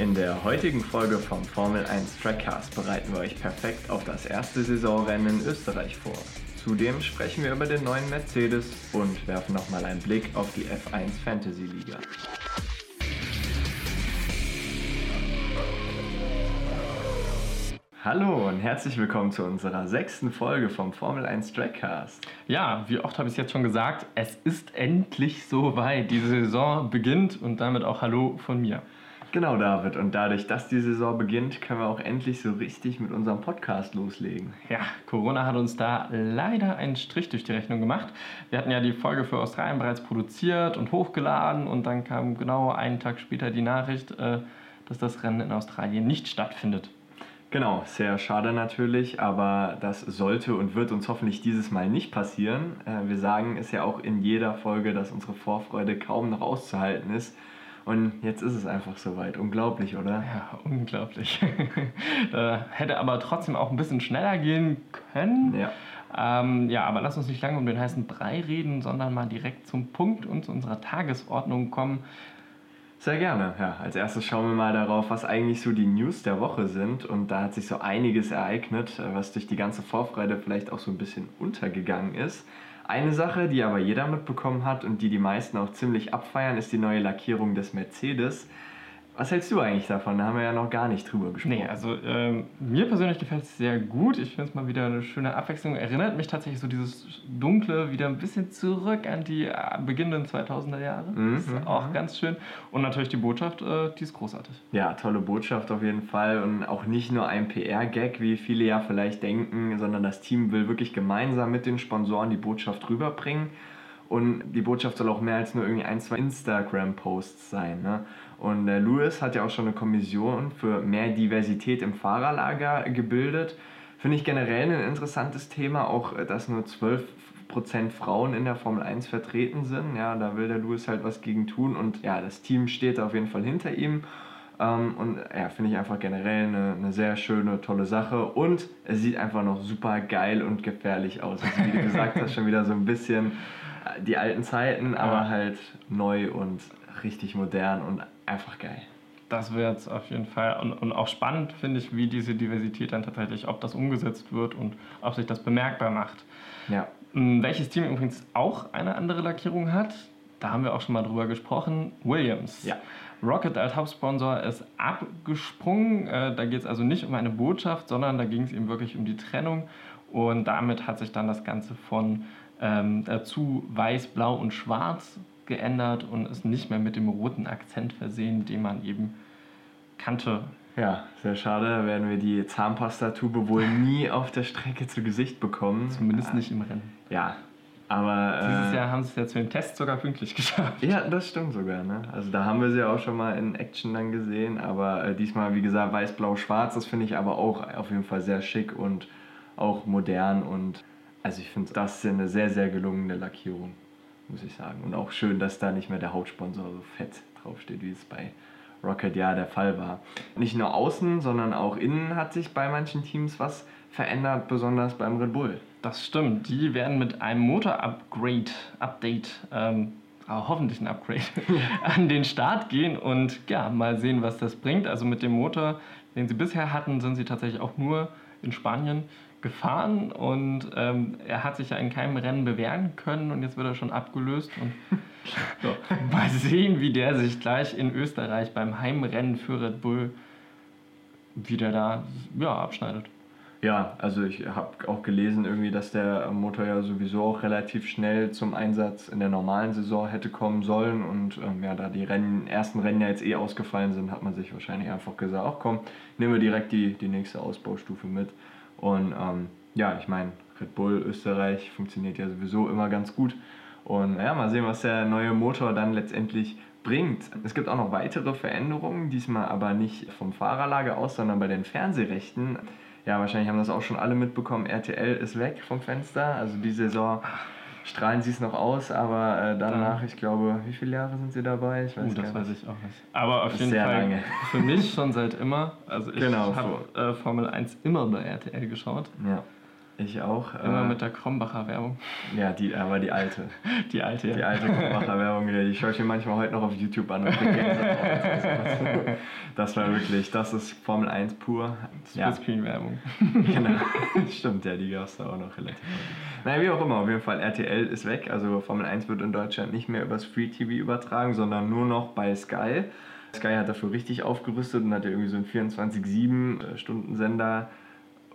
In der heutigen Folge vom Formel 1 Trackcast bereiten wir euch perfekt auf das erste Saisonrennen in Österreich vor. Zudem sprechen wir über den neuen Mercedes und werfen nochmal einen Blick auf die F1 Fantasy Liga. Hallo und herzlich willkommen zu unserer sechsten Folge vom Formel 1 Trackcast. Ja, wie oft habe ich es jetzt schon gesagt, es ist endlich soweit. Die Saison beginnt und damit auch Hallo von mir. Genau, David. Und dadurch, dass die Saison beginnt, können wir auch endlich so richtig mit unserem Podcast loslegen. Ja, Corona hat uns da leider einen Strich durch die Rechnung gemacht. Wir hatten ja die Folge für Australien bereits produziert und hochgeladen und dann kam genau einen Tag später die Nachricht, äh, dass das Rennen in Australien nicht stattfindet. Genau, sehr schade natürlich, aber das sollte und wird uns hoffentlich dieses Mal nicht passieren. Äh, wir sagen es ja auch in jeder Folge, dass unsere Vorfreude kaum noch auszuhalten ist. Und jetzt ist es einfach soweit. Unglaublich, oder? Ja, unglaublich. hätte aber trotzdem auch ein bisschen schneller gehen können. Ja. Ähm, ja, aber lass uns nicht lange um den heißen Brei reden, sondern mal direkt zum Punkt und zu unserer Tagesordnung kommen. Sehr gerne. Ja, als erstes schauen wir mal darauf, was eigentlich so die News der Woche sind. Und da hat sich so einiges ereignet, was durch die ganze Vorfreude vielleicht auch so ein bisschen untergegangen ist. Eine Sache, die aber jeder mitbekommen hat und die die meisten auch ziemlich abfeiern, ist die neue Lackierung des Mercedes. Was hältst du eigentlich davon? Da haben wir ja noch gar nicht drüber gesprochen. Nee, also ähm, mir persönlich gefällt es sehr gut. Ich finde es mal wieder eine schöne Abwechslung. Erinnert mich tatsächlich so dieses Dunkle wieder ein bisschen zurück an die äh, beginnenden 2000er Jahre. Mhm, ist mhm, auch mhm. ganz schön. Und natürlich die Botschaft, äh, die ist großartig. Ja, tolle Botschaft auf jeden Fall. Und auch nicht nur ein PR-Gag, wie viele ja vielleicht denken, sondern das Team will wirklich gemeinsam mit den Sponsoren die Botschaft rüberbringen. Und die Botschaft soll auch mehr als nur irgendwie ein, zwei Instagram-Posts sein. Ne? Und äh, Lewis hat ja auch schon eine Kommission für mehr Diversität im Fahrerlager gebildet. Finde ich generell ein interessantes Thema, auch äh, dass nur 12% Frauen in der Formel 1 vertreten sind. Ja, da will der Lewis halt was gegen tun und ja, das Team steht auf jeden Fall hinter ihm. Ähm, und ja, finde ich einfach generell eine, eine, sehr schöne, tolle Sache. Und es sieht einfach noch super geil und gefährlich aus. Also, wie du gesagt hast, schon wieder so ein bisschen äh, die alten Zeiten, aber halt neu und richtig modern und einfach geil. Das jetzt auf jeden Fall und, und auch spannend, finde ich, wie diese Diversität dann tatsächlich, ob das umgesetzt wird und ob sich das bemerkbar macht. Ja. Hm, welches Team übrigens auch eine andere Lackierung hat, da haben wir auch schon mal drüber gesprochen, Williams. Ja. Rocket als Hauptsponsor ist abgesprungen. Äh, da geht es also nicht um eine Botschaft, sondern da ging es eben wirklich um die Trennung. Und damit hat sich dann das Ganze von ähm, dazu weiß, blau und schwarz geändert und ist nicht mehr mit dem roten Akzent versehen, den man eben kannte. Ja, sehr schade. Da werden wir die Zahnpastatube wohl nie auf der Strecke zu Gesicht bekommen. Zumindest nicht im Rennen. Ja, aber. Dieses äh, Jahr haben sie es ja zu den Tests sogar pünktlich geschafft. Ja, das stimmt sogar. Ne? Also da haben wir sie auch schon mal in Action dann gesehen. Aber äh, diesmal, wie gesagt, weiß, blau, schwarz. Das finde ich aber auch auf jeden Fall sehr schick und auch modern. Und also ich finde, das ist eine sehr, sehr gelungene Lackierung muss ich sagen. Und auch schön, dass da nicht mehr der Hauptsponsor so fett draufsteht, wie es bei Rocket ja der Fall war. Nicht nur außen, sondern auch innen hat sich bei manchen Teams was verändert, besonders beim Red Bull. Das stimmt. Die werden mit einem Motor-Upgrade, Update, ähm, hoffentlich ein Upgrade, an den Start gehen und ja, mal sehen, was das bringt. Also mit dem Motor, den sie bisher hatten, sind sie tatsächlich auch nur in Spanien gefahren und ähm, er hat sich ja in keinem Rennen bewähren können und jetzt wird er schon abgelöst und so, mal sehen, wie der sich gleich in Österreich beim Heimrennen für Red Bull wieder da ja, abschneidet. Ja, also ich habe auch gelesen irgendwie, dass der Motor ja sowieso auch relativ schnell zum Einsatz in der normalen Saison hätte kommen sollen und ähm, ja, da die Rennen, ersten Rennen ja jetzt eh ausgefallen sind, hat man sich wahrscheinlich einfach gesagt, ach komm, nehmen wir direkt die, die nächste Ausbaustufe mit. Und ähm, ja, ich meine, Red Bull Österreich funktioniert ja sowieso immer ganz gut. Und ja, mal sehen, was der neue Motor dann letztendlich bringt. Es gibt auch noch weitere Veränderungen, diesmal aber nicht vom Fahrerlager aus, sondern bei den Fernsehrechten. Ja, wahrscheinlich haben das auch schon alle mitbekommen. RTL ist weg vom Fenster. Also die Saison strahlen sie es noch aus, aber äh, danach, ich glaube, wie viele Jahre sind sie dabei? Ich weiß uh, das weiß ich auch nicht. Aber auf jeden Fall lange. für mich schon seit immer. Also ich genau, habe äh, Formel 1 immer bei RTL geschaut. Ja. Ich auch. Immer äh, mit der Krombacher Werbung. Ja, die, aber die alte. die alte, ja. Die alte Krombacher Werbung, die schaue ich mir manchmal heute noch auf YouTube an. Und das war wirklich, das ist Formel 1 pur. Splitscreen-Werbung. genau. Stimmt, ja, die gab es da auch noch relativ häufig. Naja, wie auch immer, auf jeden Fall, RTL ist weg. Also Formel 1 wird in Deutschland nicht mehr übers Free TV übertragen, sondern nur noch bei Sky. Sky hat dafür richtig aufgerüstet und hat ja irgendwie so einen 24-7-Stunden-Sender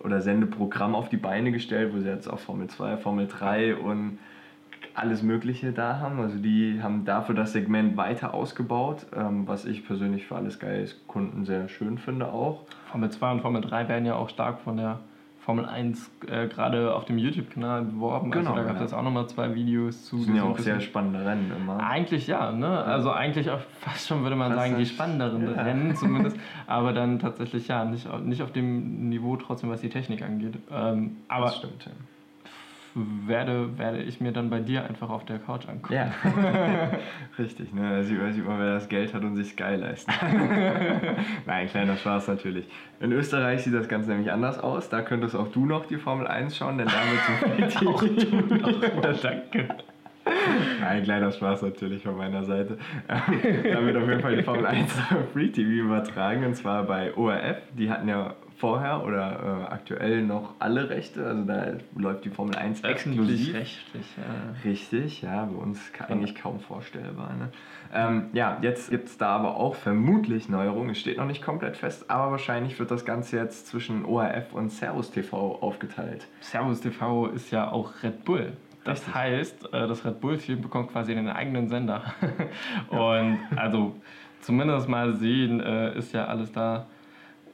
oder Sendeprogramm auf die Beine gestellt, wo sie jetzt auch Formel 2, Formel 3 und alles Mögliche da haben. Also die haben dafür das Segment weiter ausgebaut, ähm, was ich persönlich für alles Guys Kunden sehr schön finde auch. Formel 2 und Formel 3 werden ja auch stark von der Formel 1 äh, gerade auf dem YouTube-Kanal beworben. Genau, also da gab es ja. auch nochmal zwei Videos zu. Das sind ja auch sehr spannende Rennen immer. Eigentlich ja, ne? Also eigentlich auch fast schon würde man fast sagen, die spannenderen ja. Rennen zumindest. aber dann tatsächlich ja, nicht, nicht auf dem Niveau trotzdem, was die Technik angeht. Ähm, aber das stimmt, ja werde, werde ich mir dann bei dir einfach auf der Couch angucken. Ja, richtig. Ne? Da sieht man, sieht man, wer das Geld hat und sich Sky leisten. Nein, kleiner Spaß natürlich. In Österreich sieht das Ganze nämlich anders aus. Da könntest auch du noch die Formel 1 schauen, denn da wird zum Auch Danke. Nein, kleiner Spaß natürlich von meiner Seite. da wird auf jeden Fall die Formel 1 Free TV übertragen und zwar bei ORF. Die hatten ja vorher oder äh, aktuell noch alle Rechte. Also da läuft die Formel 1 exklusiv. Rechtlich, ja. Richtig, ja, bei uns eigentlich kaum vorstellbar. Ne? Ähm, ja, jetzt gibt es da aber auch vermutlich Neuerungen. Es steht noch nicht komplett fest, aber wahrscheinlich wird das Ganze jetzt zwischen ORF und Servus TV aufgeteilt. Servus TV ist ja auch Red Bull. Das Richtig. heißt, äh, das Red Bull-Team bekommt quasi einen eigenen Sender. und also zumindest mal sehen, äh, ist ja alles da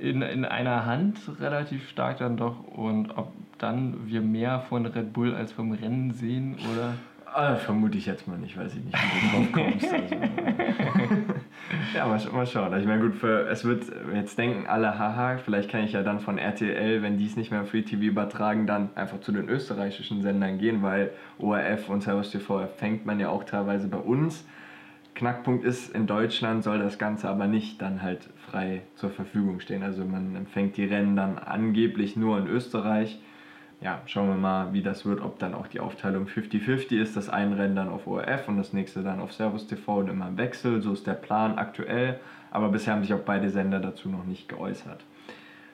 in, in einer Hand relativ stark dann doch und ob dann wir mehr von Red Bull als vom Rennen sehen oder. Ah, vermute ich jetzt mal nicht, weiß ich nicht, wie du drauf kommst. Also. ja, mal, mal schauen. Ich meine, gut, für, es wird jetzt denken alle, haha, vielleicht kann ich ja dann von RTL, wenn die es nicht mehr im Free TV übertragen, dann einfach zu den österreichischen Sendern gehen, weil ORF und Servus TV fängt man ja auch teilweise bei uns. Knackpunkt ist, in Deutschland soll das Ganze aber nicht dann halt frei zur Verfügung stehen. Also man empfängt die Rennen dann angeblich nur in Österreich. Ja, schauen wir mal, wie das wird, ob dann auch die Aufteilung 50-50 ist, das ein Rennen dann auf ORF und das nächste dann auf Servus TV und immer im Wechsel. So ist der Plan aktuell, aber bisher haben sich auch beide Sender dazu noch nicht geäußert.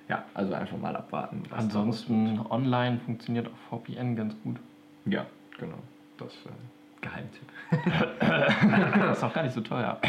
Ja, also einfach mal abwarten. Ansonsten online funktioniert auch VPN ganz gut. Ja, genau. Das äh, Geheimtipp. das ist auch gar nicht so teuer.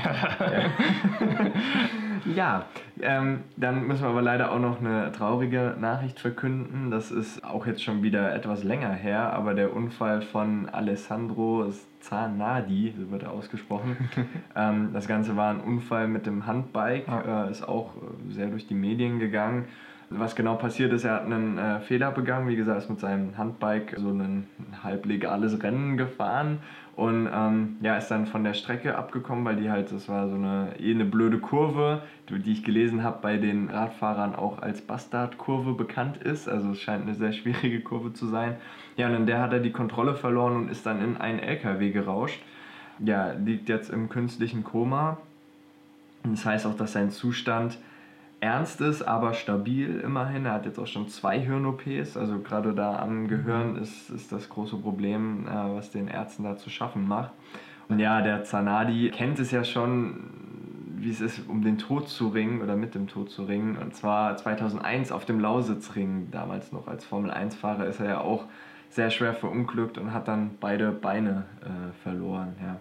ja, ähm, dann müssen wir aber leider auch noch eine traurige Nachricht verkünden. Das ist auch jetzt schon wieder etwas länger her, aber der Unfall von Alessandro Zanardi, so wird er ausgesprochen. ähm, das Ganze war ein Unfall mit dem Handbike, äh, ist auch sehr durch die Medien gegangen. Was genau passiert ist, er hat einen äh, Fehler begangen, wie gesagt, ist mit seinem Handbike so ein halblegales Rennen gefahren und ähm, ja, ist dann von der Strecke abgekommen, weil die halt, das war so eine eh eine blöde Kurve, die, ich gelesen habe, bei den Radfahrern auch als Bastardkurve bekannt ist. Also es scheint eine sehr schwierige Kurve zu sein. Ja, und in der hat er die Kontrolle verloren und ist dann in einen LKW gerauscht. Ja, liegt jetzt im künstlichen Koma. Und das heißt auch, dass sein Zustand ernst ist, aber stabil immerhin. Er hat jetzt auch schon zwei Hirn-OPs, also gerade da am Gehirn mhm. ist, ist das große Problem, äh, was den Ärzten da zu schaffen macht. Und ja, der Zanadi kennt es ja schon, wie es ist, um den Tod zu ringen oder mit dem Tod zu ringen. Und zwar 2001 auf dem Lausitzring, damals noch als Formel-1-Fahrer, ist er ja auch sehr schwer verunglückt und hat dann beide Beine äh, verloren. Ja.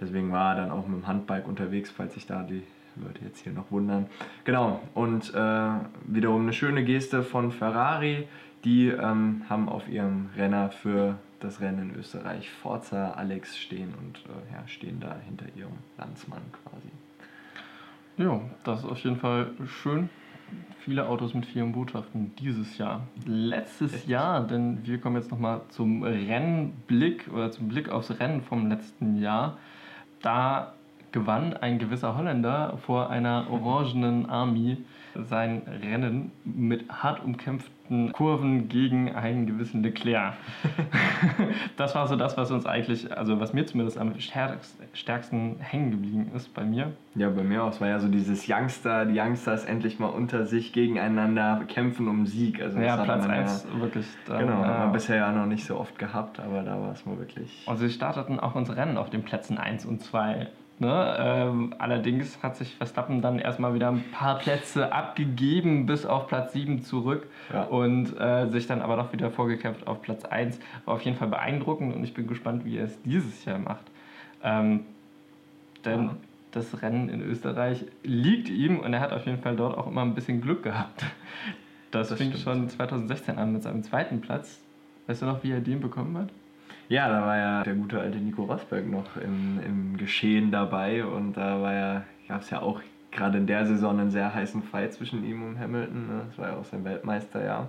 Deswegen war er dann auch mit dem Handbike unterwegs, falls sich da die Leute jetzt hier noch wundern. Genau, und äh, wiederum eine schöne Geste von Ferrari. Die ähm, haben auf ihrem Renner für das Rennen in Österreich Forza Alex stehen und äh, ja, stehen da hinter ihrem Landsmann quasi. Ja, das ist auf jeden Fall schön. Viele Autos mit vielen Botschaften dieses Jahr. Letztes Echt? Jahr, denn wir kommen jetzt nochmal zum Rennblick oder zum Blick aufs Rennen vom letzten Jahr. Da gewann ein gewisser Holländer vor einer orangenen Army sein Rennen mit hart umkämpften Kurven gegen einen gewissen Leclerc. das war so das, was uns eigentlich, also was mir zumindest am stärksten hängen geblieben ist bei mir. Ja, bei mir auch. Es war ja so dieses Youngster, die Youngsters endlich mal unter sich gegeneinander kämpfen um Sieg. Also ja, Platz 1 ja, wirklich. Da, genau, ja. haben wir bisher ja noch nicht so oft gehabt, aber da war es mal wirklich. Und sie starteten auch unsere Rennen auf den Plätzen 1 und 2 Ne? Ähm, allerdings hat sich Verstappen dann erstmal wieder ein paar Plätze abgegeben bis auf Platz 7 zurück ja. und äh, sich dann aber doch wieder vorgekämpft auf Platz 1. War auf jeden Fall beeindruckend und ich bin gespannt, wie er es dieses Jahr macht. Ähm, denn ja. das Rennen in Österreich liegt ihm und er hat auf jeden Fall dort auch immer ein bisschen Glück gehabt. Das, das fing stimmt. schon 2016 an mit seinem zweiten Platz. Weißt du noch, wie er den bekommen hat? Ja, da war ja der gute alte Nico Rosberg noch im, im Geschehen dabei und da war ja, gab es ja auch gerade in der Saison einen sehr heißen Fight zwischen ihm und Hamilton. Ne? Das war ja auch sein Weltmeisterjahr.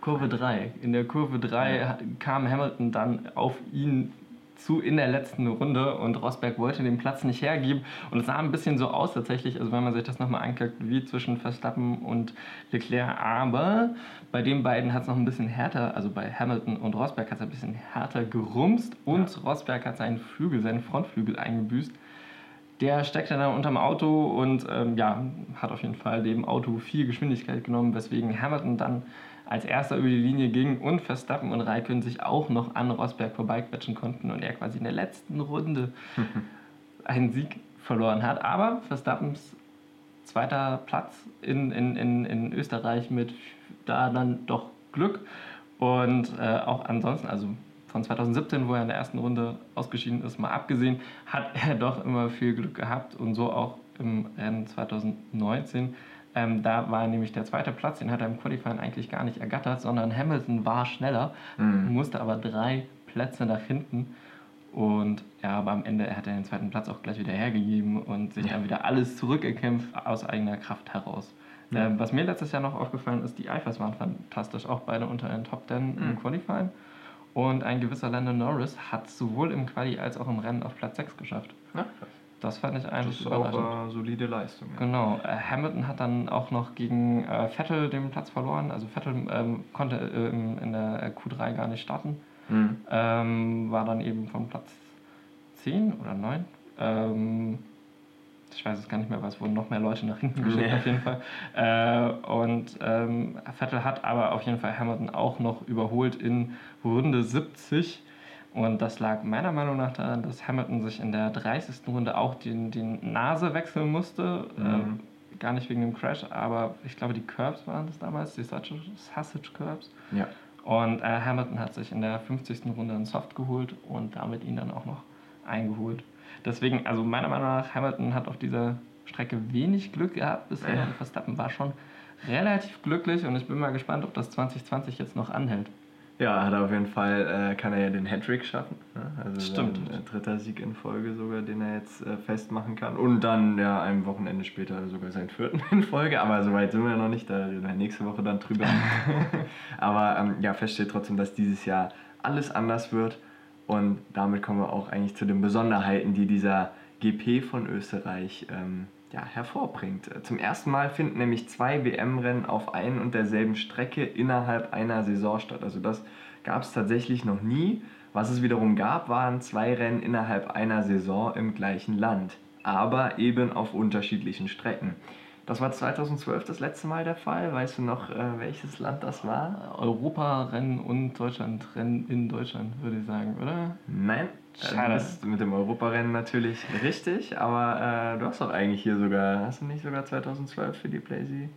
Kurve 3. In der Kurve 3 ja. kam Hamilton dann auf ihn zu in der letzten Runde und Rosberg wollte den Platz nicht hergeben und es sah ein bisschen so aus tatsächlich, also wenn man sich das nochmal anguckt, wie zwischen Verstappen und Leclerc, aber bei den beiden hat es noch ein bisschen härter, also bei Hamilton und Rosberg hat es ein bisschen härter gerumst und ja. Rosberg hat seinen Flügel, seinen Frontflügel eingebüßt. Der steckte dann unterm Auto und ähm, ja, hat auf jeden Fall dem Auto viel Geschwindigkeit genommen, weswegen Hamilton dann als erster über die Linie ging und Verstappen und Raikön sich auch noch an Rosberg vorbeiquetschen konnten und er quasi in der letzten Runde einen Sieg verloren hat. Aber Verstappens zweiter Platz in, in, in, in Österreich mit da dann doch Glück und äh, auch ansonsten, also von 2017, wo er in der ersten Runde ausgeschieden ist, mal abgesehen, hat er doch immer viel Glück gehabt und so auch im Rennen 2019 ähm, da war nämlich der zweite Platz, den hat er im Qualifying eigentlich gar nicht ergattert, sondern Hamilton war schneller, mhm. musste aber drei Plätze nach hinten. Und ja, aber am Ende hat er den zweiten Platz auch gleich wieder hergegeben und sich ja. dann wieder alles zurückgekämpft aus eigener Kraft heraus. Ja. Ähm, was mir letztes Jahr noch aufgefallen ist, die Eifers waren fantastisch, auch beide unter den Top 10 mhm. im Qualifying. Und ein gewisser Landon Norris hat sowohl im Quali als auch im Rennen auf Platz 6 geschafft. Ja, das fand ich eigentlich das ist. Auch, äh, solide Leistung. Ja. Genau. Äh, Hamilton hat dann auch noch gegen äh, Vettel den Platz verloren. Also Vettel ähm, konnte äh, in der Q3 gar nicht starten. Mhm. Ähm, war dann eben von Platz 10 oder 9. Ähm, ich weiß es gar nicht mehr, weil es wurden noch mehr Leute nach hinten geschickt nee. auf jeden Fall. Äh, und ähm, Vettel hat aber auf jeden Fall Hamilton auch noch überholt in Runde 70 und das lag meiner Meinung nach daran, dass Hamilton sich in der 30. Runde auch die, die Nase wechseln musste. Mhm. Ähm, gar nicht wegen dem Crash, aber ich glaube, die Curbs waren das damals, die Sausage Curbs. Ja. Und äh, Hamilton hat sich in der 50. Runde einen Soft geholt und damit ihn dann auch noch eingeholt. Deswegen, also meiner Meinung nach, Hamilton hat auf dieser Strecke wenig Glück gehabt bisher ja. und Verstappen war schon relativ glücklich und ich bin mal gespannt, ob das 2020 jetzt noch anhält. Ja, hat er auf jeden Fall, äh, kann er ja den Hattrick schaffen. Ne? Also Stimmt. Sein, äh, dritter Sieg in Folge sogar, den er jetzt äh, festmachen kann. Und dann ja ein Wochenende später sogar seinen vierten in Folge. Aber soweit sind wir noch nicht, da reden wir nächste Woche dann drüber. Aber ähm, ja, fest steht trotzdem, dass dieses Jahr alles anders wird. Und damit kommen wir auch eigentlich zu den Besonderheiten, die dieser GP von Österreich ähm, ja, hervorbringt. Zum ersten Mal finden nämlich zwei WM-Rennen auf ein und derselben Strecke innerhalb einer Saison statt. Also das gab es tatsächlich noch nie. Was es wiederum gab, waren zwei Rennen innerhalb einer Saison im gleichen Land, aber eben auf unterschiedlichen Strecken. Das war 2012 das letzte Mal der Fall. Weißt du noch, äh, welches Land das war? Europarennen und Deutschlandrennen in Deutschland, würde ich sagen, oder? Nein, Schade. Du bist mit dem Europarennen natürlich richtig, aber äh, du hast doch eigentlich hier sogar, hast du nicht sogar 2012 für die Playsee?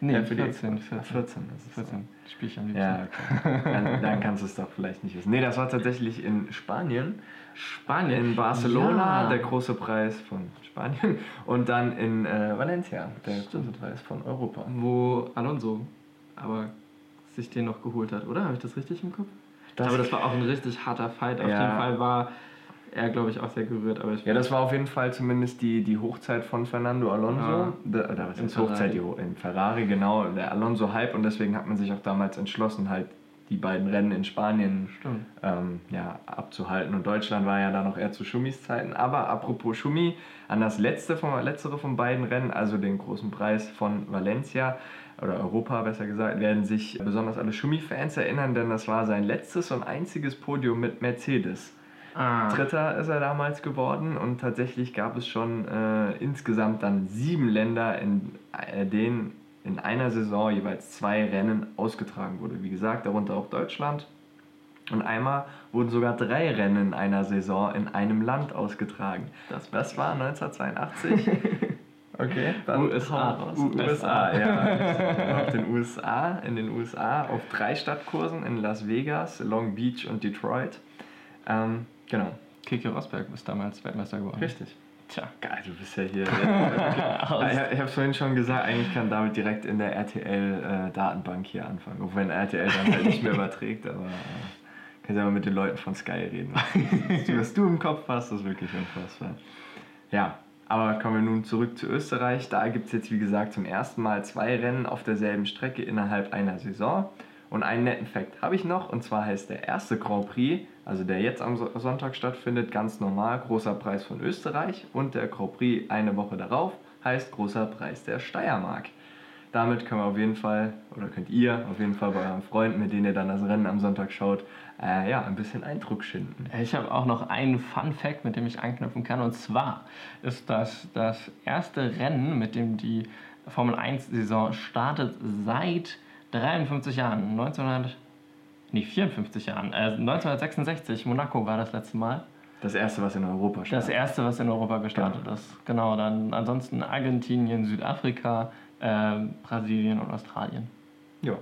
Nee, ja, für 14, die 14. 14, das ist 14. So. Spiel ich am liebsten. Ja, okay. dann, dann, kannst du es doch vielleicht nicht wissen. Nee, das war tatsächlich in Spanien. Spanien. In Barcelona, ja. der große Preis von Spanien. Und dann in äh, Valencia, der Stimmt. große Preis von Europa. Wo Alonso aber sich den noch geholt hat, oder? Habe ich das richtig im Kopf? Das aber das war auch ein richtig harter Fight. Auf ja. jeden Fall war er, glaube ich, auch sehr gerührt. Aber ja, das war auf jeden Fall zumindest die, die Hochzeit von Fernando Alonso. Ja. Oder was heißt Hochzeit? Die, in Ferrari, genau. Der Alonso-Hype. Und deswegen hat man sich auch damals entschlossen, halt die beiden Rennen in Spanien ähm, ja, abzuhalten. Und Deutschland war ja da noch eher zu Schumis Zeiten. Aber apropos Schumi, an das letzte von, letztere von beiden Rennen, also den großen Preis von Valencia, oder Europa besser gesagt, werden sich besonders alle Schumi-Fans erinnern, denn das war sein letztes und einziges Podium mit Mercedes. Ah. Dritter ist er damals geworden und tatsächlich gab es schon äh, insgesamt dann sieben Länder, in äh, denen in einer Saison jeweils zwei Rennen ausgetragen wurde. Wie gesagt, darunter auch Deutschland. Und einmal wurden sogar drei Rennen in einer Saison in einem Land ausgetragen. Das, das war 1982. Okay, dann USA. USA, ja. auf den USA, in den USA auf drei Stadtkursen in Las Vegas, Long Beach und Detroit. Ähm, genau. Kiki Rosberg ist damals Weltmeister geworden. Richtig. Tja. Geil, du bist ja hier. ich ich habe vorhin schon gesagt, eigentlich kann David direkt in der RTL-Datenbank äh, hier anfangen. Auch wenn RTL dann halt nicht mehr überträgt, aber äh, kannst ja mal mit den Leuten von Sky reden. Was du im Kopf hast, ist wirklich unfassbar. Ja, aber kommen wir nun zurück zu Österreich. Da gibt es jetzt, wie gesagt, zum ersten Mal zwei Rennen auf derselben Strecke innerhalb einer Saison. Und einen netten Fakt habe ich noch, und zwar heißt der erste Grand Prix, also der jetzt am Sonntag stattfindet, ganz normal, großer Preis von Österreich. Und der Grand Prix eine Woche darauf heißt großer Preis der Steiermark. Damit können wir auf jeden Fall, oder könnt ihr auf jeden Fall bei euren Freunden, mit denen ihr dann das Rennen am Sonntag schaut, äh, ja, ein bisschen Eindruck schinden. Ich habe auch noch einen Fun Fact, mit dem ich anknüpfen kann. Und zwar ist das das erste Rennen, mit dem die Formel 1-Saison startet seit 53 Jahren. 1900, nee, 54 Jahren. Äh, 1966, Monaco war das letzte Mal. Das erste, was in Europa startet. Das erste, was in Europa gestartet genau. ist. Genau, dann ansonsten Argentinien, Südafrika, äh, Brasilien und Australien. Ja,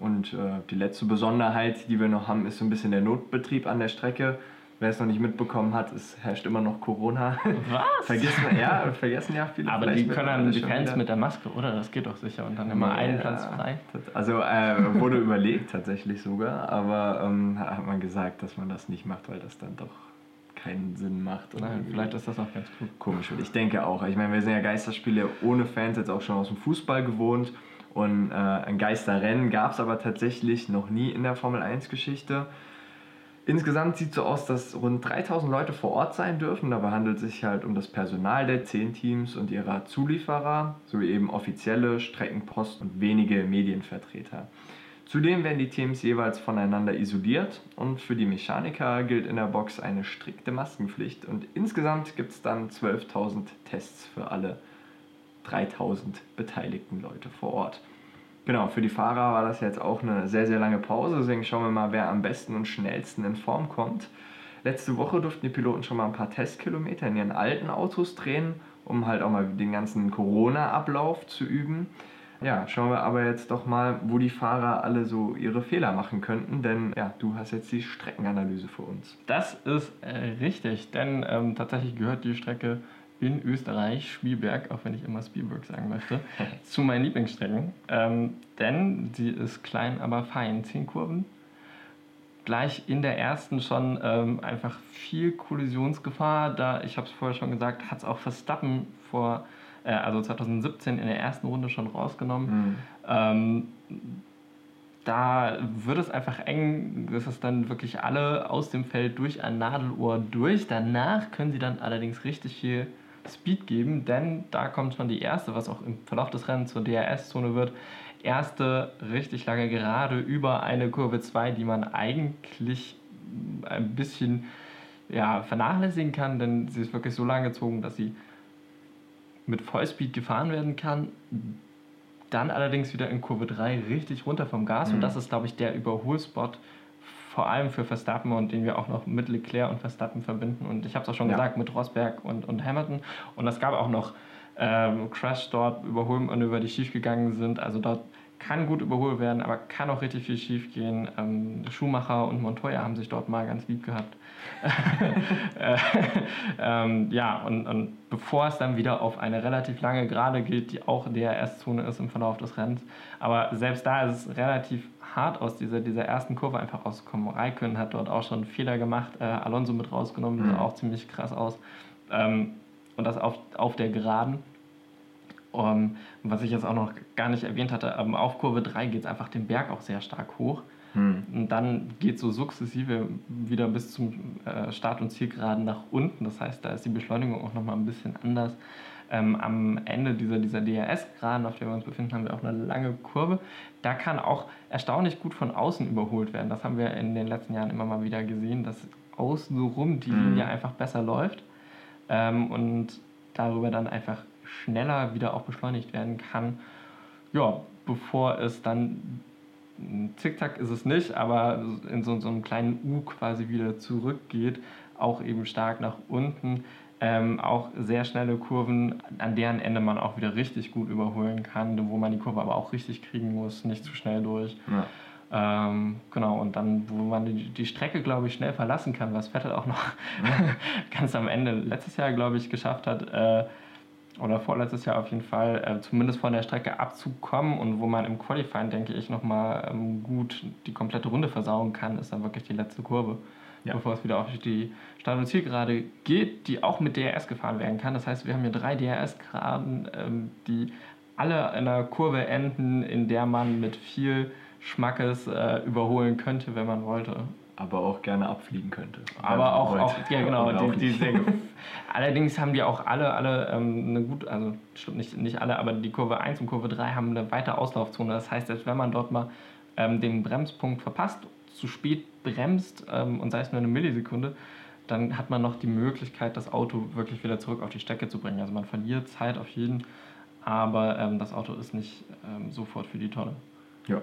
und äh, die letzte Besonderheit, die wir noch haben, ist so ein bisschen der Notbetrieb an der Strecke. Wer es noch nicht mitbekommen hat, es herrscht immer noch Corona. Was? vergessen, ja, vergessen ja viele. Aber die können dann die Fans mit der Maske, oder? Das geht doch sicher. Und dann immer ja, einen Platz frei. Also äh, wurde überlegt tatsächlich sogar, aber ähm, hat man gesagt, dass man das nicht macht, weil das dann doch keinen Sinn macht. Nein, vielleicht ist das auch ganz gut. Komisch. Und ich denke auch. Ich meine, wir sind ja Geisterspiele ohne Fans jetzt auch schon aus dem Fußball gewohnt. Und äh, ein Geisterrennen gab es aber tatsächlich noch nie in der Formel 1-Geschichte. Insgesamt sieht so aus, dass rund 3000 Leute vor Ort sein dürfen. Dabei handelt es sich halt um das Personal der 10 Teams und ihrer Zulieferer, sowie eben offizielle Streckenpost und wenige Medienvertreter. Zudem werden die Teams jeweils voneinander isoliert und für die Mechaniker gilt in der Box eine strikte Maskenpflicht und insgesamt gibt es dann 12.000 Tests für alle 3000 beteiligten Leute vor Ort. Genau, für die Fahrer war das jetzt auch eine sehr, sehr lange Pause, deswegen schauen wir mal, wer am besten und schnellsten in Form kommt. Letzte Woche durften die Piloten schon mal ein paar Testkilometer in ihren alten Autos drehen, um halt auch mal den ganzen Corona-Ablauf zu üben. Ja, schauen wir aber jetzt doch mal, wo die Fahrer alle so ihre Fehler machen könnten, denn ja, du hast jetzt die Streckenanalyse für uns. Das ist äh, richtig, denn ähm, tatsächlich gehört die Strecke in Österreich, Spielberg, auch wenn ich immer Spielberg sagen möchte, zu meinen Lieblingsstrecken. Ähm, denn sie ist klein, aber fein. Zehn Kurven. Gleich in der ersten schon ähm, einfach viel Kollisionsgefahr. Da, ich habe es vorher schon gesagt, hat es auch Verstappen vor, äh, also 2017 in der ersten Runde schon rausgenommen. Mhm. Ähm, da wird es einfach eng, dass es dann wirklich alle aus dem Feld durch ein Nadelohr durch. Danach können sie dann allerdings richtig viel Speed geben, denn da kommt schon die erste, was auch im Verlauf des Rennens zur DRS-Zone wird, erste richtig lange Gerade über eine Kurve 2, die man eigentlich ein bisschen ja, vernachlässigen kann, denn sie ist wirklich so lang gezogen, dass sie mit Vollspeed gefahren werden kann. Dann allerdings wieder in Kurve 3 richtig runter vom Gas mhm. und das ist, glaube ich, der Überholspot, vor allem für Verstappen und den wir auch noch mit Leclerc und Verstappen verbinden. Und ich habe es auch schon ja. gesagt, mit Rosberg und, und Hamilton. Und es gab auch noch ähm, Crash dort, Überholmanöver, die schiefgegangen sind. Also dort kann gut überholt werden, aber kann auch richtig viel schief gehen. Ähm, Schumacher und Montoya haben sich dort mal ganz lieb gehabt. äh, ähm, ja, und, und bevor es dann wieder auf eine relativ lange Gerade geht, die auch DRS-Zone ist im Verlauf des Rennens. Aber selbst da ist es relativ hart aus dieser, dieser ersten Kurve einfach rausgekommen. Raikön hat dort auch schon Fehler gemacht, äh, Alonso mit rausgenommen, mhm. sah auch ziemlich krass aus. Ähm, und das auf, auf der Geraden. Um, was ich jetzt auch noch gar nicht erwähnt hatte, ähm, auf Kurve 3 geht es einfach den Berg auch sehr stark hoch. Hm. Und dann geht so sukzessive wieder bis zum äh, Start- und Zielgeraden nach unten. Das heißt, da ist die Beschleunigung auch nochmal ein bisschen anders. Ähm, am Ende dieser, dieser DRS-Geraden, auf der wir uns befinden, haben wir auch eine lange Kurve. Da kann auch erstaunlich gut von außen überholt werden. Das haben wir in den letzten Jahren immer mal wieder gesehen, dass außenrum die mhm. Linie einfach besser läuft ähm, und darüber dann einfach schneller wieder auch beschleunigt werden kann. Ja, bevor es dann Zickzack ist es nicht, aber in so, so einem kleinen U quasi wieder zurückgeht, auch eben stark nach unten. Ähm, auch sehr schnelle Kurven, an deren Ende man auch wieder richtig gut überholen kann, wo man die Kurve aber auch richtig kriegen muss, nicht zu schnell durch. Ja. Ähm, genau, und dann, wo man die, die Strecke, glaube ich, schnell verlassen kann, was Vettel auch noch ja. ganz am Ende letztes Jahr, glaube ich, geschafft hat, äh, oder vorletztes Jahr auf jeden Fall, äh, zumindest von der Strecke abzukommen und wo man im Qualifying, denke ich, nochmal ähm, gut die komplette Runde versauen kann, ist dann wirklich die letzte Kurve ja. bevor es wieder auf die Start- und Zielgerade geht, die auch mit DRS gefahren werden kann. Das heißt, wir haben hier drei DRS-Geraden, ähm, die alle in einer Kurve enden, in der man mit viel Schmackes äh, überholen könnte, wenn man wollte. Aber auch gerne abfliegen könnte. Aber auch, auch, ja genau, die, die sehr Allerdings haben die auch alle, alle ähm, eine gut, also stimmt nicht, nicht alle, aber die Kurve 1 und Kurve 3 haben eine weite Auslaufzone. Das heißt, selbst wenn man dort mal ähm, den Bremspunkt verpasst zu spät bremst ähm, und sei es nur eine Millisekunde, dann hat man noch die Möglichkeit, das Auto wirklich wieder zurück auf die Strecke zu bringen. Also man verliert Zeit auf jeden, aber ähm, das Auto ist nicht ähm, sofort für die Tonne. Ja,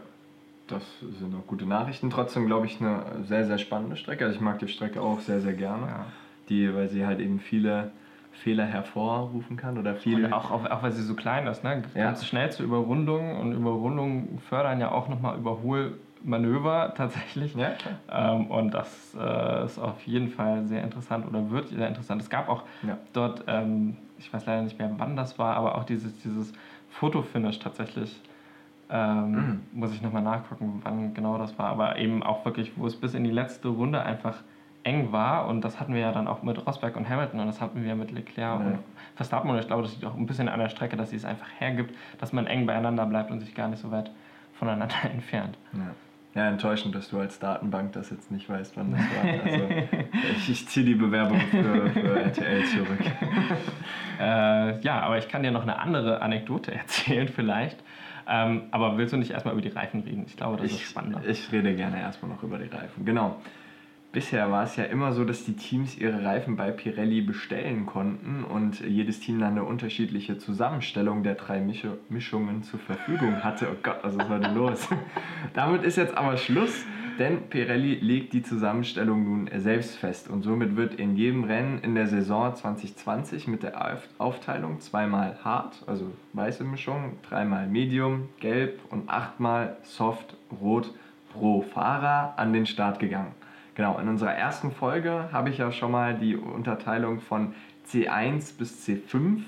das sind auch gute Nachrichten. Trotzdem glaube ich eine sehr, sehr spannende Strecke. Also ich mag die Strecke auch sehr, sehr gerne, ja. die, weil sie halt eben viele Fehler hervorrufen kann oder viele. Und auch, auch, auch weil sie so klein ist, ne? Ganz ja. schnell zur Überrundung und Überrundungen fördern ja auch nochmal Überhol Manöver tatsächlich. Ja, ähm, und das äh, ist auf jeden Fall sehr interessant oder wird sehr interessant. Es gab auch ja. dort, ähm, ich weiß leider nicht mehr, wann das war, aber auch dieses, dieses Fotofinish tatsächlich. Ähm, mhm. Muss ich nochmal nachgucken, wann genau das war. Aber eben auch wirklich, wo es bis in die letzte Runde einfach eng war. Und das hatten wir ja dann auch mit Rosberg und Hamilton und das hatten wir mit Leclerc ja. und Verstappen. Und ich glaube, das liegt auch ein bisschen an der Strecke, dass sie es einfach hergibt, dass man eng beieinander bleibt und sich gar nicht so weit voneinander entfernt. Ja. Ja, enttäuschend, dass du als Datenbank das jetzt nicht weißt, wann das war. Also, ich, ich ziehe die Bewerbung für, für RTL zurück. äh, ja, aber ich kann dir noch eine andere Anekdote erzählen vielleicht. Ähm, aber willst du nicht erstmal über die Reifen reden? Ich glaube, das ich, ist spannender. Ich rede gerne erstmal noch über die Reifen. Genau bisher war es ja immer so, dass die Teams ihre Reifen bei Pirelli bestellen konnten und jedes Team dann eine unterschiedliche Zusammenstellung der drei Mischungen zur Verfügung hatte. Oh Gott, was ist heute los? Damit ist jetzt aber Schluss, denn Pirelli legt die Zusammenstellung nun selbst fest und somit wird in jedem Rennen in der Saison 2020 mit der Aufteilung zweimal hart, also weiße Mischung, dreimal Medium, gelb und achtmal soft, rot pro Fahrer an den Start gegangen. Genau, in unserer ersten Folge habe ich ja schon mal die Unterteilung von C1 bis C5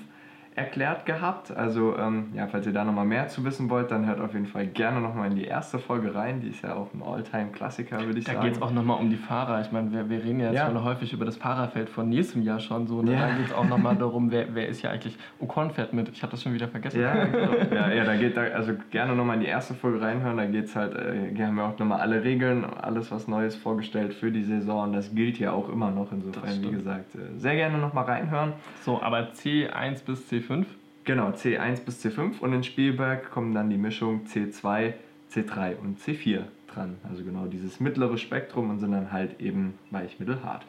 erklärt gehabt. Also ähm, ja, falls ihr da nochmal mehr zu wissen wollt, dann hört auf jeden Fall gerne nochmal in die erste Folge rein. Die ist ja auch ein Alltime-Klassiker, würde ich da sagen. Da geht es auch nochmal um die Fahrer. Ich meine, wir, wir reden ja jetzt schon häufig über das Fahrerfeld von nächstem Jahr schon so. Ne? Ja. Da geht es auch nochmal darum, wer, wer ist ja eigentlich Ocon fährt mit. Ich habe das schon wieder vergessen. Ja, genau. ja, ja, da geht da, also gerne nochmal in die erste Folge reinhören. Da geht es halt, äh, haben wir auch nochmal alle Regeln, alles was Neues vorgestellt für die Saison. Und das gilt ja auch immer noch. Insofern, wie gesagt, äh, sehr gerne nochmal reinhören. So, aber C1 bis C5 Genau, C1 bis C5 und in Spielberg kommen dann die Mischung C2, C3 und C4 dran. Also genau dieses mittlere Spektrum und sind dann halt eben weich, mittel, hart.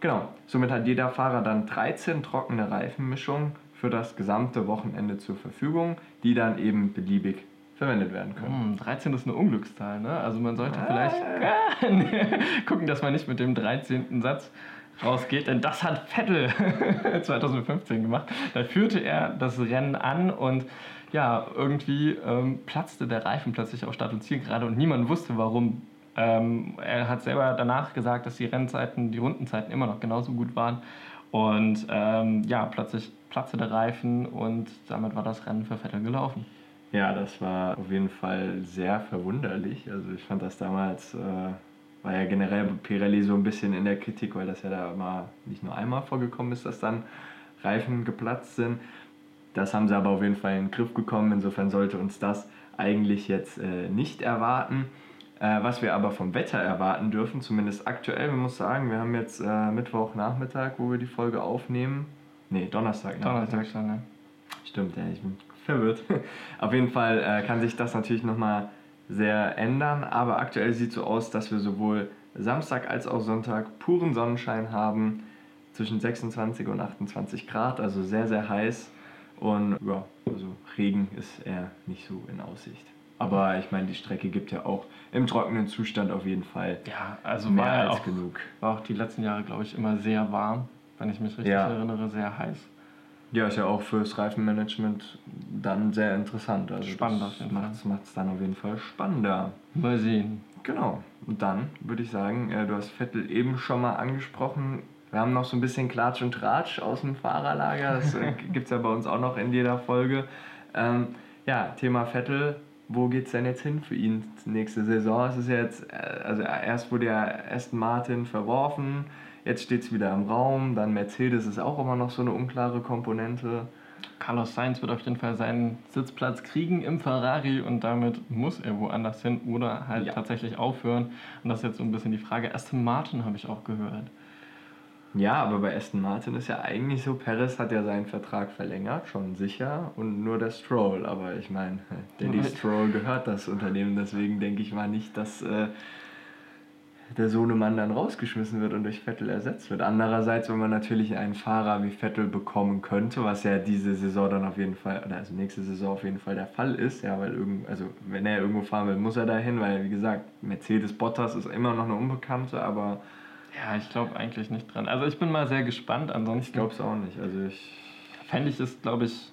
Genau, somit hat jeder Fahrer dann 13 trockene Reifenmischungen für das gesamte Wochenende zur Verfügung, die dann eben beliebig verwendet werden können. Hm, 13 ist eine Unglückszahl, ne? Also man sollte ah, vielleicht ja. gucken, dass man nicht mit dem 13. Satz rausgeht, denn das hat Vettel 2015 gemacht. Da führte er das Rennen an und ja, irgendwie ähm, platzte der Reifen plötzlich auf Start und Ziel gerade und niemand wusste warum. Ähm, er hat selber danach gesagt, dass die Rennzeiten, die Rundenzeiten immer noch genauso gut waren. Und ähm, ja, plötzlich platzte der Reifen und damit war das Rennen für Vettel gelaufen. Ja, das war auf jeden Fall sehr verwunderlich. Also ich fand das damals äh, war ja generell Pirelli so ein bisschen in der Kritik, weil das ja da mal nicht nur einmal vorgekommen ist, dass dann Reifen geplatzt sind. Das haben sie aber auf jeden Fall in den Griff bekommen. Insofern sollte uns das eigentlich jetzt äh, nicht erwarten. Äh, was wir aber vom Wetter erwarten dürfen, zumindest aktuell, man muss sagen, wir haben jetzt äh, Mittwochnachmittag, wo wir die Folge aufnehmen. Nee, Donnerstag. Donnerstag schon, ne? Stimmt, ja, ich bin verwirrt. Auf jeden Fall äh, kann sich das natürlich nochmal sehr ändern, aber aktuell sieht es so aus, dass wir sowohl Samstag als auch Sonntag puren Sonnenschein haben, zwischen 26 und 28 Grad, also sehr, sehr heiß. Und ja, also Regen ist eher nicht so in Aussicht. Aber ich meine, die Strecke gibt ja auch im trockenen Zustand auf jeden Fall ja, also mehr war als auch, genug. War auch die letzten Jahre, glaube ich, immer sehr warm, wenn ich mich richtig ja. erinnere, sehr heiß. Ja, ist ja auch fürs Reifenmanagement dann sehr interessant. Also Spannend auf jeden Fall. Macht es dann auf jeden Fall spannender. Mal sehen. Genau. Und dann würde ich sagen, äh, du hast Vettel eben schon mal angesprochen. Wir haben noch so ein bisschen Klatsch und Tratsch aus dem Fahrerlager. Das äh, gibt es ja bei uns auch noch in jeder Folge. Ähm, ja, Thema Vettel wo geht es denn jetzt hin für ihn nächste Saison? Es ist jetzt, äh, also erst wurde ja Aston Martin verworfen, jetzt steht es wieder im Raum, dann Mercedes ist auch immer noch so eine unklare Komponente. Carlos Sainz wird auf jeden Fall seinen Sitzplatz kriegen im Ferrari und damit muss er woanders hin oder halt ja. tatsächlich aufhören. Und das ist jetzt so ein bisschen die Frage. Aston Martin habe ich auch gehört. Ja, aber bei Aston Martin ist ja eigentlich so, Perez hat ja seinen Vertrag verlängert, schon sicher, und nur der Stroll. Aber ich meine, Danny Stroll gehört das Unternehmen, deswegen denke ich mal nicht, dass äh, der Sohnemann dann rausgeschmissen wird und durch Vettel ersetzt wird. Andererseits, wenn man natürlich einen Fahrer wie Vettel bekommen könnte, was ja diese Saison dann auf jeden Fall, oder also nächste Saison auf jeden Fall der Fall ist, ja, weil irgend, also wenn er irgendwo fahren will, muss er dahin, weil wie gesagt, Mercedes Bottas ist immer noch eine Unbekannte, aber ja, ich glaube eigentlich nicht dran. Also ich bin mal sehr gespannt. Ansonsten. Ich glaube es auch nicht. Also ich. Fände ich es, glaube ich,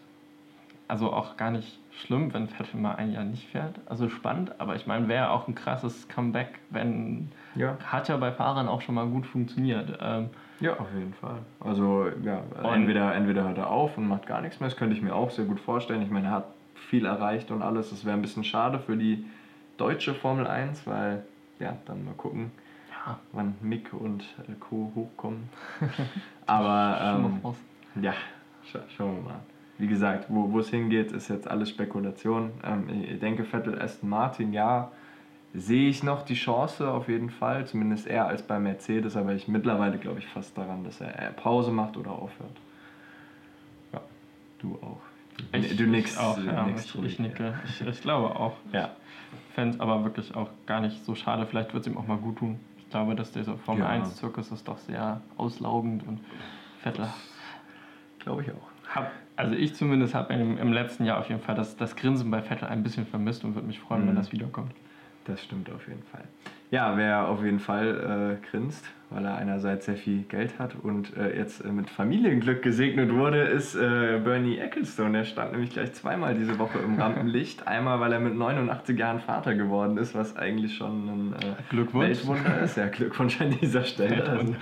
also auch gar nicht schlimm, wenn Vettel mal ein Jahr nicht fährt. Also spannend, aber ich meine, wäre auch ein krasses Comeback, wenn. Ja. Hat ja bei Fahrern auch schon mal gut funktioniert. Ähm, ja, auf jeden Fall. Also, ja, entweder, entweder hört er auf und macht gar nichts mehr. Das könnte ich mir auch sehr gut vorstellen. Ich meine, er hat viel erreicht und alles. Das wäre ein bisschen schade für die deutsche Formel 1, weil, ja, dann mal gucken wann Mick und äh, Co. hochkommen. Aber ähm, ja, scha schauen wir mal. Wie gesagt, wo es hingeht, ist jetzt alles Spekulation. Ähm, ich denke, Vettel Aston Martin, ja, sehe ich noch die Chance auf jeden Fall, zumindest eher als bei Mercedes, aber ich mittlerweile glaube ich fast daran, dass er Pause macht oder aufhört. Ja, du auch. Ich, du nix, auch, ja, ich, ich, nicke. Ich, ich glaube auch. Ja. Fände es aber wirklich auch gar nicht so schade. Vielleicht wird es ihm auch mal gut tun glaube, dass dieser Formel ja. 1-Zirkus ist doch sehr auslaugend und Vettel. Glaube ich auch. Hab, also ich zumindest habe im, im, letzten Jahr auf jeden Fall das, das Grinsen bei Vettel ein bisschen vermisst und würde mich freuen, mhm. wenn das wiederkommt. Das stimmt auf jeden Fall. Ja, wer auf jeden Fall äh, grinst, weil er einerseits sehr viel Geld hat und äh, jetzt äh, mit Familienglück gesegnet wurde, ist äh, Bernie Ecclestone. Der stand nämlich gleich zweimal diese Woche im Rampenlicht. Einmal, weil er mit 89 Jahren Vater geworden ist, was eigentlich schon ein äh, Glückwunsch. Weltwunder ist. Ja, Glückwunsch an dieser Stelle. Also,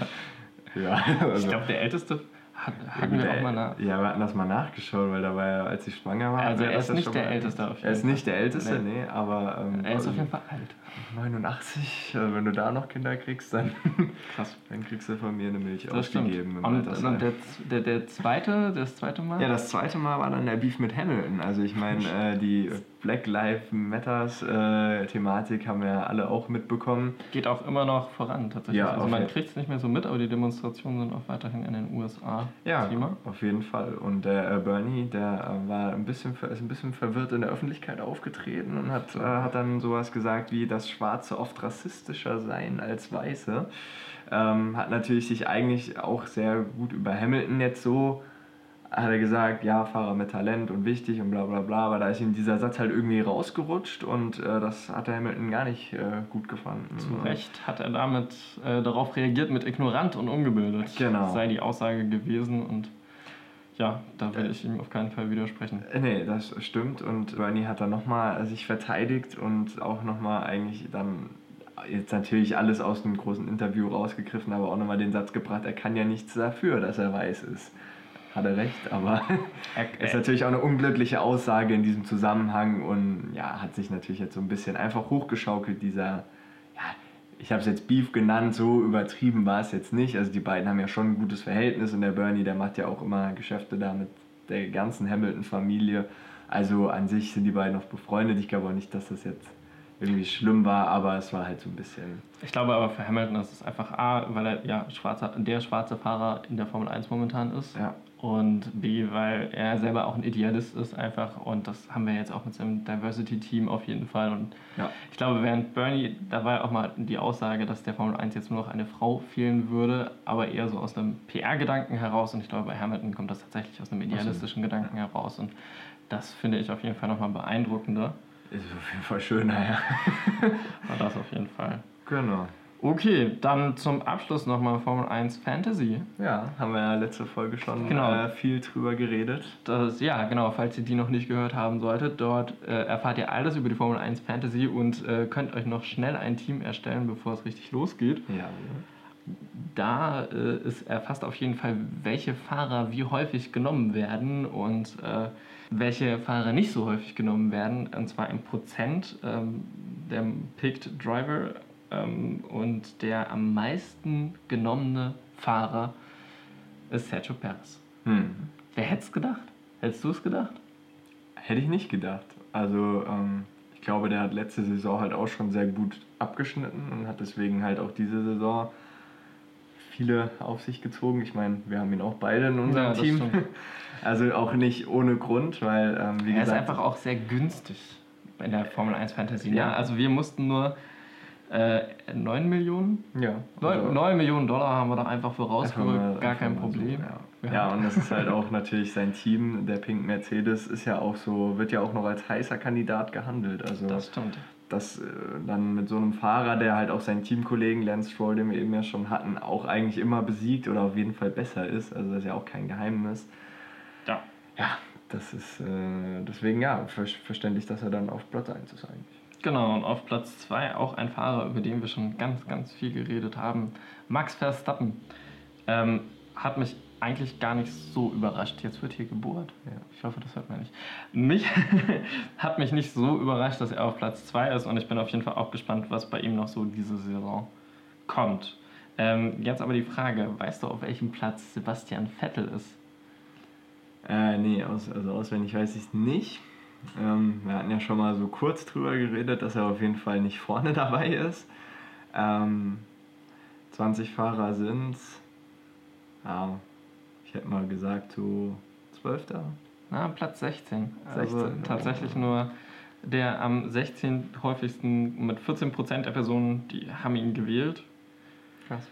ja, also. Ich glaube, der älteste hat, hatten wir auch mal nach. Ja, wir hatten das mal nachgeschaut, weil da war ja, als ich schwanger war. Also er ist nicht der Älteste auf jeden Fall. Er ist nicht der Älteste, nee, nee aber. Ähm, er ist auf jeden Fall alt. 89, also wenn du da noch Kinder kriegst, dann, Krass. dann kriegst du von mir eine Milch das ausgegeben. Im und, und der, der, der zweite, das zweite Mal? Ja, das zweite Mal war dann der Beef mit Hamilton. Also ich meine, äh, die Black Lives Matters äh, Thematik haben wir alle auch mitbekommen. Geht auch immer noch voran tatsächlich. Ja, also man kriegt es nicht mehr so mit, aber die Demonstrationen sind auch weiterhin in den USA ja, Thema. auf jeden Fall. Und der äh, Bernie, der äh, war ein bisschen, ist ein bisschen verwirrt in der Öffentlichkeit aufgetreten und hat, äh, hat dann sowas gesagt wie, dass Schwarze oft rassistischer seien als Weiße. Ähm, hat natürlich sich eigentlich auch sehr gut über Hamilton jetzt so hat er gesagt, ja, Fahrer mit Talent und wichtig und bla bla bla, aber da ist ihm dieser Satz halt irgendwie rausgerutscht und äh, das hat der Hamilton gar nicht äh, gut gefunden. Zu Recht hat er damit äh, darauf reagiert mit ignorant und ungebildet. Genau. Das sei die Aussage gewesen und ja, da will ich ihm auf keinen Fall widersprechen. Äh, nee, das stimmt und Bernie hat dann nochmal sich verteidigt und auch nochmal eigentlich dann jetzt natürlich alles aus einem großen Interview rausgegriffen, aber auch nochmal den Satz gebracht, er kann ja nichts dafür, dass er weiß ist hat er recht, aber ist natürlich auch eine unglückliche Aussage in diesem Zusammenhang und ja, hat sich natürlich jetzt so ein bisschen einfach hochgeschaukelt, dieser, ja, ich habe es jetzt Beef genannt, so übertrieben war es jetzt nicht. Also die beiden haben ja schon ein gutes Verhältnis und der Bernie, der macht ja auch immer Geschäfte da mit der ganzen Hamilton-Familie. Also an sich sind die beiden noch befreundet. Ich glaube auch nicht, dass das jetzt irgendwie schlimm war, aber es war halt so ein bisschen. Ich glaube aber für Hamilton ist es einfach A, weil er ja schwarzer, der schwarze Fahrer in der Formel 1 momentan ist. Ja. Und B, weil er selber auch ein Idealist ist einfach. Und das haben wir jetzt auch mit seinem Diversity-Team auf jeden Fall. Und ja. ich glaube, während Bernie, da war ja auch mal die Aussage, dass der Formel 1 jetzt nur noch eine Frau fehlen würde, aber eher so aus einem PR-Gedanken heraus. Und ich glaube, bei Hamilton kommt das tatsächlich aus einem idealistischen Gedanken heraus. Und das finde ich auf jeden Fall nochmal beeindruckender. Ist auf jeden Fall schön, naja. War das auf jeden Fall. Genau. Okay, dann zum Abschluss nochmal Formel 1 Fantasy. Ja, haben wir ja letzte Folge schon genau. äh, viel drüber geredet. Das, ja, genau, falls ihr die noch nicht gehört haben solltet, dort äh, erfahrt ihr alles über die Formel 1 Fantasy und äh, könnt euch noch schnell ein Team erstellen, bevor es richtig losgeht. Ja. Da äh, ist erfasst auf jeden Fall, welche Fahrer wie häufig genommen werden und äh, welche Fahrer nicht so häufig genommen werden, und zwar im Prozent ähm, der Picked Driver ähm, und der am meisten genommene Fahrer ist Sergio Perez. Hm. Wer hätte es gedacht? Hättest du es gedacht? Hätte ich nicht gedacht. Also ähm, ich glaube, der hat letzte Saison halt auch schon sehr gut abgeschnitten und hat deswegen halt auch diese Saison viele auf sich gezogen. Ich meine, wir haben ihn auch beide in unserem ja, Team. Also auch nicht ohne Grund, weil, ähm, wie er gesagt. Er ist einfach auch sehr günstig in der Formel 1 Fantasy. Ne? Ja. Also wir mussten nur äh, 9 Millionen? Ja. 9, also 9 Millionen Dollar haben wir da einfach vorausgerückt, gar kein Problem. So, ja. ja, und das ist halt auch natürlich sein Team, der Pink Mercedes, ist ja auch so, wird ja auch noch als heißer Kandidat gehandelt. Also das stimmt dass äh, dann mit so einem Fahrer, der halt auch seinen Teamkollegen Lance Stroll, den wir eben ja schon hatten, auch eigentlich immer besiegt oder auf jeden Fall besser ist. Also das ist ja auch kein Geheimnis. Ja. Ja, das ist äh, deswegen ja ver verständlich, dass er dann auf Platz 1 ist eigentlich. Genau, und auf Platz 2 auch ein Fahrer, über den wir schon ganz, ganz viel geredet haben. Max Verstappen. Ähm, hat mich eigentlich gar nicht so überrascht. Jetzt wird hier gebohrt. Ja. Ich hoffe, das hört man nicht. Mich hat mich nicht so überrascht, dass er auf Platz 2 ist und ich bin auf jeden Fall auch gespannt, was bei ihm noch so diese Saison kommt. Ähm, jetzt aber die Frage, weißt du, auf welchem Platz Sebastian Vettel ist? Äh, nee, aus, also auswendig weiß ich es nicht. Ähm, wir hatten ja schon mal so kurz drüber geredet, dass er auf jeden Fall nicht vorne dabei ist. Ähm, 20 Fahrer sind es. Ja, ich hätte mal gesagt, so 12. Na, Platz 16. 16 also tatsächlich nur der am 16. häufigsten mit 14% der Personen, die haben ihn gewählt. Krass.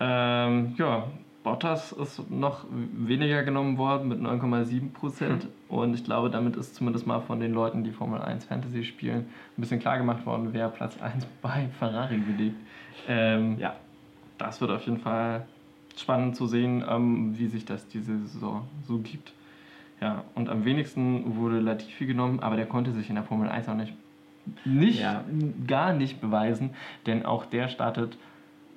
Ähm, ja, Bottas ist noch weniger genommen worden mit 9,7%. Hm. Und ich glaube, damit ist zumindest mal von den Leuten, die Formel 1 Fantasy spielen, ein bisschen klar gemacht worden, wer Platz 1 bei Ferrari belegt. Ähm, ja, das wird auf jeden Fall spannend zu sehen, ähm, wie sich das diese Saison so gibt. Ja, und am wenigsten wurde Latifi genommen, aber der konnte sich in der Formel 1 auch nicht, nicht ja. gar nicht beweisen, denn auch der startet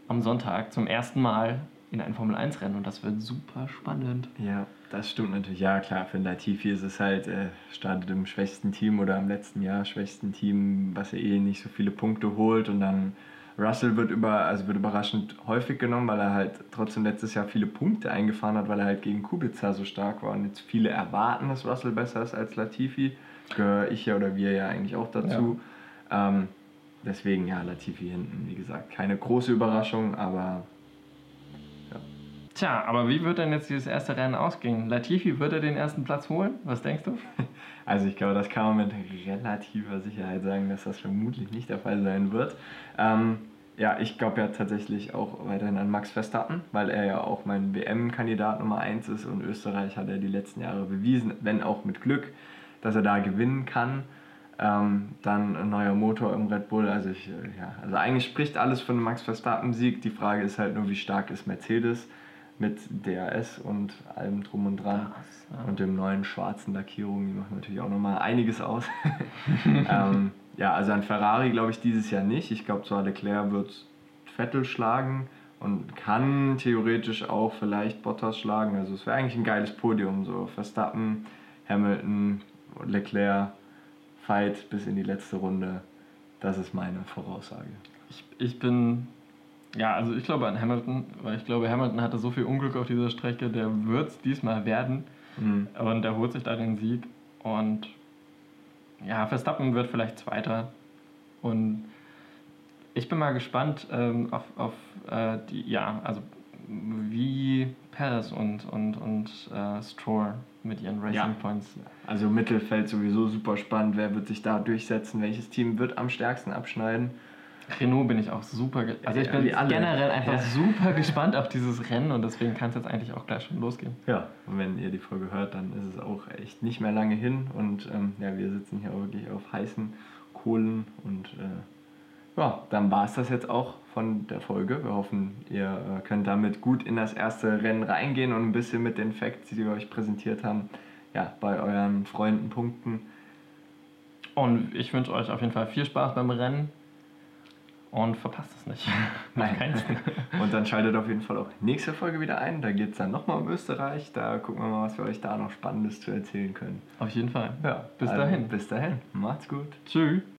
am Sonntag zum ersten Mal in ein Formel 1 Rennen und das wird super spannend. Ja, das stimmt natürlich. Ja, klar, für Latifi ist es halt, äh, startet im schwächsten Team oder im letzten Jahr schwächsten Team, was er eh nicht so viele Punkte holt und dann Russell wird, über, also wird überraschend häufig genommen, weil er halt trotzdem letztes Jahr viele Punkte eingefahren hat, weil er halt gegen Kubica so stark war. Und jetzt viele erwarten, dass Russell besser ist als Latifi. Gehöre ich ja oder wir ja eigentlich auch dazu. Ja. Ähm, deswegen ja, Latifi hinten, wie gesagt, keine große Überraschung, aber Tja, aber wie wird denn jetzt dieses erste Rennen ausgehen? Latifi wird er den ersten Platz holen? Was denkst du? Also ich glaube, das kann man mit relativer Sicherheit sagen, dass das vermutlich nicht der Fall sein wird. Ähm, ja, ich glaube ja tatsächlich auch weiterhin an Max Verstappen, weil er ja auch mein WM-Kandidat Nummer 1 ist und Österreich hat er die letzten Jahre bewiesen, wenn auch mit Glück, dass er da gewinnen kann. Ähm, dann ein neuer Motor im Red Bull. Also, ich, äh, ja, also eigentlich spricht alles von einem Max Verstappen-Sieg. Die Frage ist halt nur, wie stark ist Mercedes mit DRS und allem drum und dran. Das, ja. Und dem neuen schwarzen Lackierung, die machen natürlich auch nochmal einiges aus. ähm, ja, also ein Ferrari glaube ich dieses Jahr nicht. Ich glaube zwar Leclerc wird Vettel schlagen und kann theoretisch auch vielleicht Bottas schlagen. Also es wäre eigentlich ein geiles Podium. So Verstappen, Hamilton, Leclerc, Fight bis in die letzte Runde. Das ist meine Voraussage. Ich, ich bin ja, also ich glaube an Hamilton, weil ich glaube, Hamilton hatte so viel Unglück auf dieser Strecke, der wird es diesmal werden. Mhm. Und er holt sich da den Sieg. Und ja, Verstappen wird vielleicht Zweiter. Und ich bin mal gespannt ähm, auf, auf äh, die, ja, also wie Perez und, und, und äh, Stroll mit ihren Racing ja. Points. Also Mittelfeld sowieso super spannend. Wer wird sich da durchsetzen? Welches Team wird am stärksten abschneiden? Renault bin ich auch super. Also ich bin generell einfach ja. super gespannt auf dieses Rennen und deswegen kann es jetzt eigentlich auch gleich schon losgehen. Ja, und wenn ihr die Folge hört, dann ist es auch echt nicht mehr lange hin und ähm, ja, wir sitzen hier wirklich auf heißen Kohlen und äh, ja, dann war es das jetzt auch von der Folge. Wir hoffen, ihr äh, könnt damit gut in das erste Rennen reingehen und ein bisschen mit den Facts, die wir euch präsentiert haben, ja, bei euren Freunden punkten. Und ich wünsche euch auf jeden Fall viel Spaß beim Rennen und verpasst es nicht. Nein. und dann schaltet auf jeden Fall auch nächste Folge wieder ein. Da geht es dann nochmal um Österreich. Da gucken wir mal, was wir euch da noch Spannendes zu erzählen können. Auf jeden Fall. Ja, bis also, dahin. Bis dahin. Macht's gut. Tschüss.